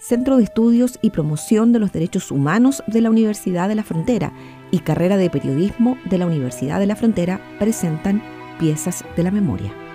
Centro de Estudios y Promoción de los Derechos Humanos de la Universidad de la Frontera y Carrera de Periodismo de la Universidad de la Frontera presentan Piezas de la Memoria.